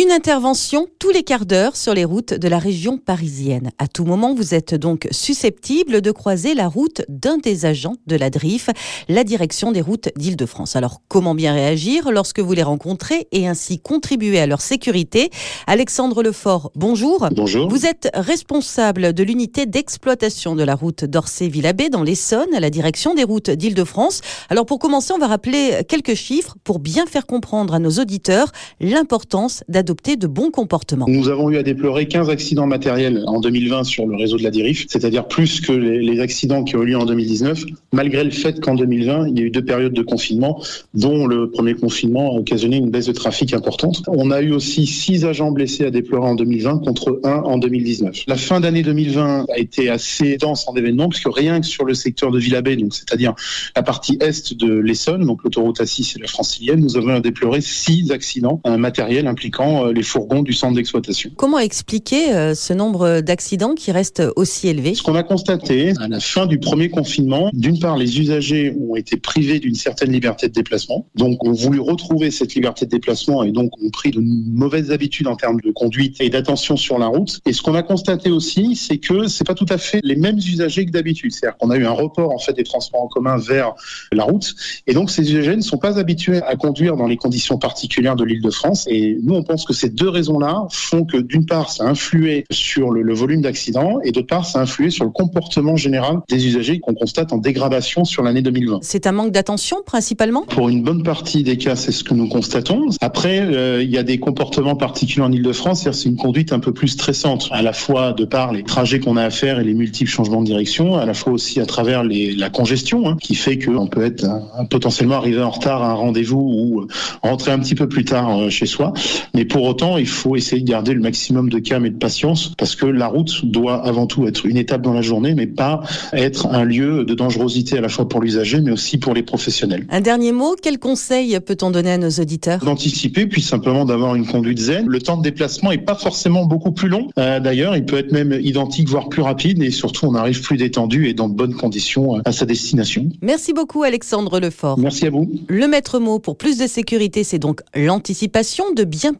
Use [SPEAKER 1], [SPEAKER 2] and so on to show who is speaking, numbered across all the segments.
[SPEAKER 1] Une intervention tous les quarts d'heure sur les routes de la région parisienne. À tout moment, vous êtes donc susceptible de croiser la route d'un des agents de la DRIF, la direction des routes d'Île-de-France. Alors, comment bien réagir lorsque vous les rencontrez et ainsi contribuer à leur sécurité? Alexandre Lefort, bonjour.
[SPEAKER 2] Bonjour.
[SPEAKER 1] Vous êtes responsable de l'unité d'exploitation de la route d'Orsay-Villabé dans l'Essonne, à la direction des routes d'Île-de-France. Alors, pour commencer, on va rappeler quelques chiffres pour bien faire comprendre à nos auditeurs l'importance d'adopter de bons comportements.
[SPEAKER 2] Nous avons eu à déplorer 15 accidents matériels en 2020 sur le réseau de la DIRIF, c'est-à-dire plus que les, accidents qui ont eu lieu en 2019, malgré le fait qu'en 2020, il y a eu deux périodes de confinement, dont le premier confinement a occasionné une baisse de trafic importante. On a eu aussi 6 agents blessés à déplorer en 2020 contre 1 en 2019. La fin d'année 2020 a été assez dense en événements, puisque rien que sur le secteur de Villabé, donc c'est-à-dire la partie est de l'Essonne, donc l'autoroute A6 et la francilienne, nous avons déploré 6 accidents matériels impliquant euh, les fourgons du centre d'exploitation.
[SPEAKER 1] Comment expliquer euh, ce nombre d'accidents qui reste aussi élevé
[SPEAKER 2] Ce qu'on a constaté à la fin du premier confinement, d'une part, les usagers ont été privés d'une certaine liberté de déplacement, donc ont voulu retrouver cette liberté de déplacement et donc ont pris de mauvaises habitudes en termes de conduite et d'attention sur la route. Et ce qu'on a constaté aussi, c'est que c'est pas tout à fait les mêmes usagers que d'habitude. C'est-à-dire qu'on a eu un report en fait des transports en commun vers la route, et donc ces usagers ne sont pas habitués à conduire dans les conditions particulières de l'Île-de-France. Et nous, on pense que ces deux raisons-là font que d'une part, ça a influé sur le, volume d'accidents et d'autre part, ça a influé sur le comportement général des usagers qu'on constate en dégradation sur l'année 2020.
[SPEAKER 1] C'est un manque d'attention principalement?
[SPEAKER 2] Pour une bonne partie des cas, c'est ce que nous constatons. Après, euh, il y a des comportements particuliers en Ile-de-France, c'est une conduite un peu plus stressante, à la fois de par les trajets qu'on a à faire et les multiples changements de direction, à la fois aussi à travers les, la congestion, hein, qui fait qu'on peut être euh, potentiellement arrivé en retard à un rendez-vous ou euh, rentrer un petit peu plus tard chez soi. Mais pour autant, il faut essayer de garder le maximum de calme et de patience parce que la route doit avant tout être une étape dans la journée, mais pas être un lieu de dangerosité à la fois pour l'usager, mais aussi pour les professionnels.
[SPEAKER 1] Un dernier mot, quel conseil peut-on donner à nos auditeurs?
[SPEAKER 2] D'anticiper, puis simplement d'avoir une conduite zen. Le temps de déplacement est pas forcément beaucoup plus long. Euh, d'ailleurs, il peut être même identique, voire plus rapide, et surtout, on arrive plus détendu et dans de bonnes conditions euh, à sa destination.
[SPEAKER 1] Merci beaucoup, Alexandre Lefort.
[SPEAKER 2] Merci à vous.
[SPEAKER 1] Le maître mot pour plus de sécurité, c'est donc l'anticipation, de bien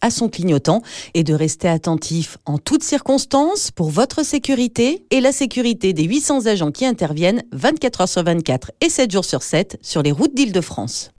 [SPEAKER 1] à son clignotant et de rester attentif en toutes circonstances pour votre sécurité et la sécurité des 800 agents qui interviennent 24 heures sur 24 et 7 jours sur 7 sur les routes d'Île-de-France.